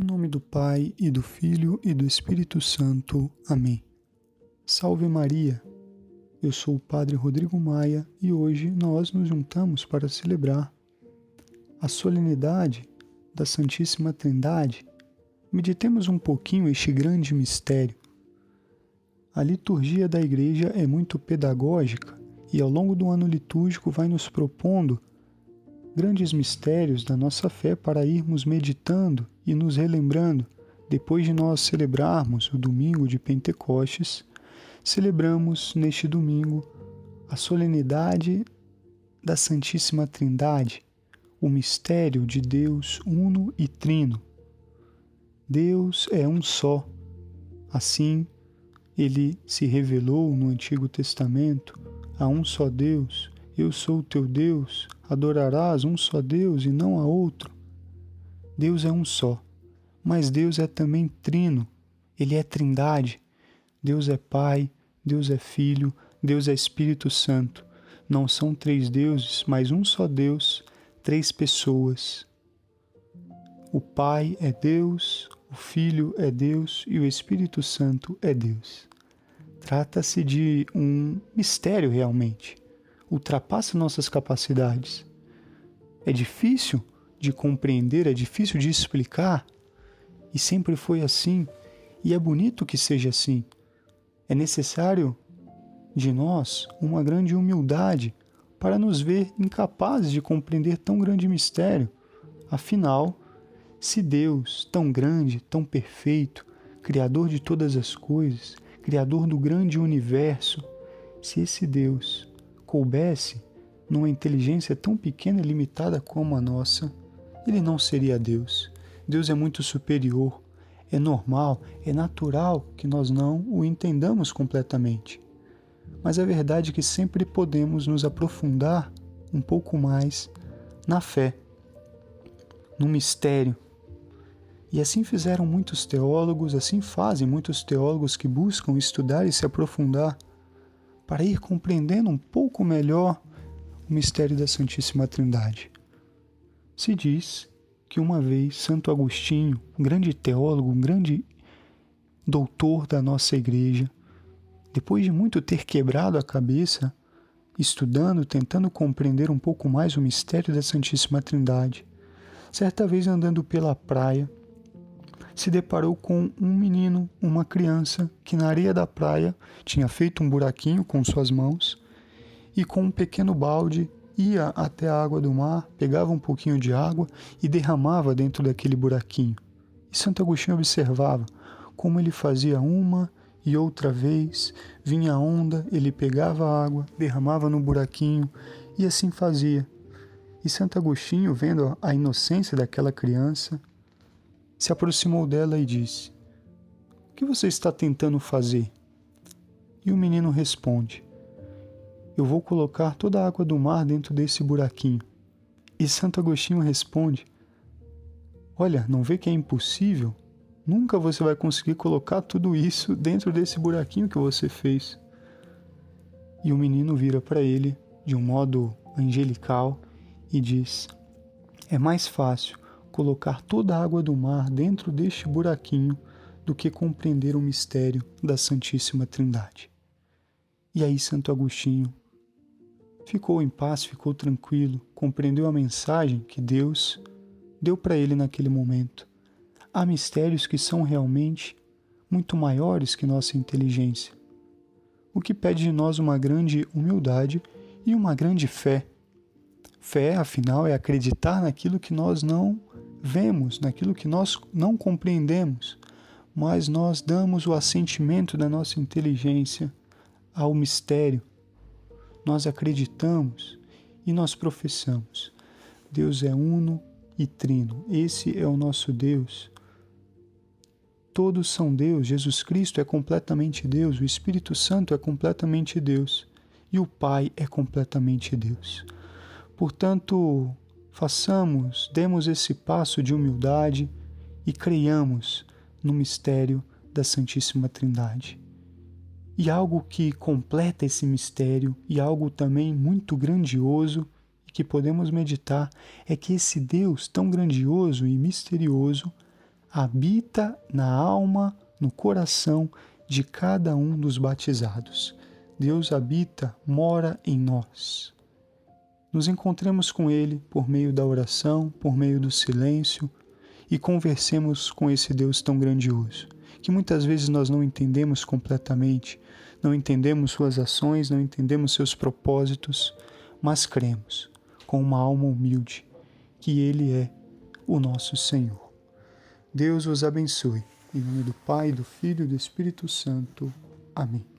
Em nome do Pai e do Filho e do Espírito Santo. Amém. Salve Maria! Eu sou o Padre Rodrigo Maia e hoje nós nos juntamos para celebrar a solenidade da Santíssima Trindade. Meditemos um pouquinho este grande mistério. A liturgia da Igreja é muito pedagógica e ao longo do ano litúrgico vai nos propondo grandes mistérios da nossa fé para irmos meditando e nos relembrando. Depois de nós celebrarmos o domingo de Pentecostes, celebramos neste domingo a solenidade da Santíssima Trindade, o mistério de Deus uno e trino. Deus é um só. Assim, ele se revelou no Antigo Testamento a um só Deus. Eu sou o teu Deus, adorarás um só Deus e não a outro. Deus é um só, mas Deus é também trino, ele é trindade. Deus é Pai, Deus é Filho, Deus é Espírito Santo. Não são três deuses, mas um só Deus, três pessoas. O Pai é Deus, o Filho é Deus e o Espírito Santo é Deus. Trata-se de um mistério realmente. Ultrapassa nossas capacidades. É difícil de compreender, é difícil de explicar, e sempre foi assim, e é bonito que seja assim. É necessário de nós uma grande humildade para nos ver incapazes de compreender tão grande mistério. Afinal, se Deus, tão grande, tão perfeito, Criador de todas as coisas, Criador do grande universo, se esse Deus coubesse numa inteligência tão pequena e limitada como a nossa, ele não seria Deus. Deus é muito superior. É normal, é natural que nós não o entendamos completamente. Mas a verdade é que sempre podemos nos aprofundar um pouco mais na fé, no mistério. E assim fizeram muitos teólogos, assim fazem muitos teólogos que buscam estudar e se aprofundar para ir compreendendo um pouco melhor o mistério da Santíssima Trindade. Se diz que uma vez Santo Agostinho, um grande teólogo, um grande doutor da nossa igreja, depois de muito ter quebrado a cabeça, estudando, tentando compreender um pouco mais o mistério da Santíssima Trindade, certa vez andando pela praia, se deparou com um menino, uma criança, que na areia da praia tinha feito um buraquinho com suas mãos e com um pequeno balde ia até a água do mar, pegava um pouquinho de água e derramava dentro daquele buraquinho. E Santo Agostinho observava como ele fazia uma e outra vez, vinha a onda, ele pegava a água, derramava no buraquinho e assim fazia. E Santo Agostinho, vendo a inocência daquela criança, se aproximou dela e disse: O que você está tentando fazer? E o menino responde: Eu vou colocar toda a água do mar dentro desse buraquinho. E Santo Agostinho responde: Olha, não vê que é impossível? Nunca você vai conseguir colocar tudo isso dentro desse buraquinho que você fez. E o menino vira para ele de um modo angelical e diz: É mais fácil colocar toda a água do mar dentro deste buraquinho do que compreender o mistério da Santíssima Trindade. E aí Santo Agostinho ficou em paz, ficou tranquilo, compreendeu a mensagem que Deus deu para ele naquele momento. Há mistérios que são realmente muito maiores que nossa inteligência, o que pede de nós uma grande humildade e uma grande fé. Fé, afinal, é acreditar naquilo que nós não vemos, naquilo que nós não compreendemos, mas nós damos o assentimento da nossa inteligência ao mistério. Nós acreditamos e nós professamos. Deus é uno e trino. Esse é o nosso Deus. Todos são Deus. Jesus Cristo é completamente Deus. O Espírito Santo é completamente Deus. E o Pai é completamente Deus. Portanto, Façamos, demos esse passo de humildade e creiamos no mistério da Santíssima Trindade. E algo que completa esse mistério e algo também muito grandioso e que podemos meditar é que esse Deus tão grandioso e misterioso habita na alma, no coração de cada um dos batizados. Deus habita, mora em nós. Nos encontremos com Ele por meio da oração, por meio do silêncio e conversemos com esse Deus tão grandioso, que muitas vezes nós não entendemos completamente, não entendemos Suas ações, não entendemos seus propósitos, mas cremos com uma alma humilde que Ele é o nosso Senhor. Deus os abençoe. Em nome do Pai, do Filho e do Espírito Santo. Amém.